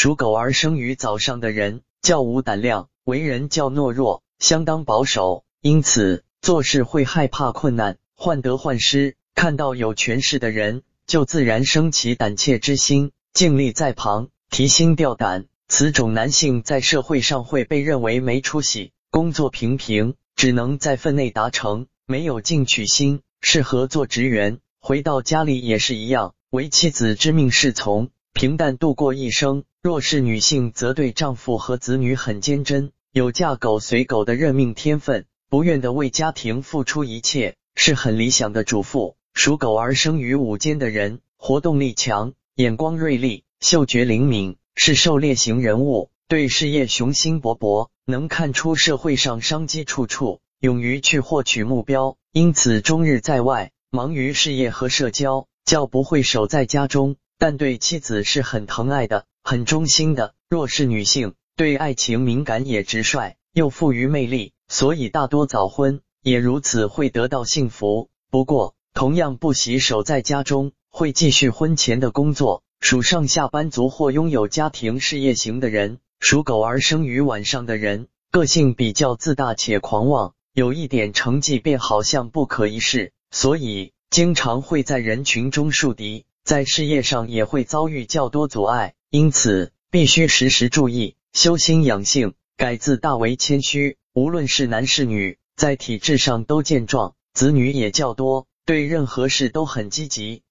属狗而生于早上的人较无胆量，为人较懦弱，相当保守，因此做事会害怕困难，患得患失。看到有权势的人，就自然生起胆怯之心，静立在旁，提心吊胆。此种男性在社会上会被认为没出息，工作平平，只能在分内达成，没有进取心，适合做职员。回到家里也是一样，为妻子之命是从，平淡度过一生。若是女性，则对丈夫和子女很坚贞，有嫁狗随狗的认命天分，不愿的为家庭付出一切，是很理想的主妇。属狗而生于午间的人，活动力强，眼光锐利，嗅觉灵敏。是狩猎型人物，对事业雄心勃勃，能看出社会上商机处处，勇于去获取目标，因此终日在外，忙于事业和社交，较不会守在家中。但对妻子是很疼爱的，很忠心的。若是女性，对爱情敏感也直率，又富于魅力，所以大多早婚，也如此会得到幸福。不过，同样不洗手在家中，会继续婚前的工作。属上下班族或拥有家庭事业型的人，属狗而生于晚上的人，个性比较自大且狂妄，有一点成绩便好像不可一世，所以经常会在人群中树敌，在事业上也会遭遇较多阻碍，因此必须时时注意修心养性，改自大为谦虚。无论是男是女，在体质上都健壮，子女也较多，对任何事都很积极。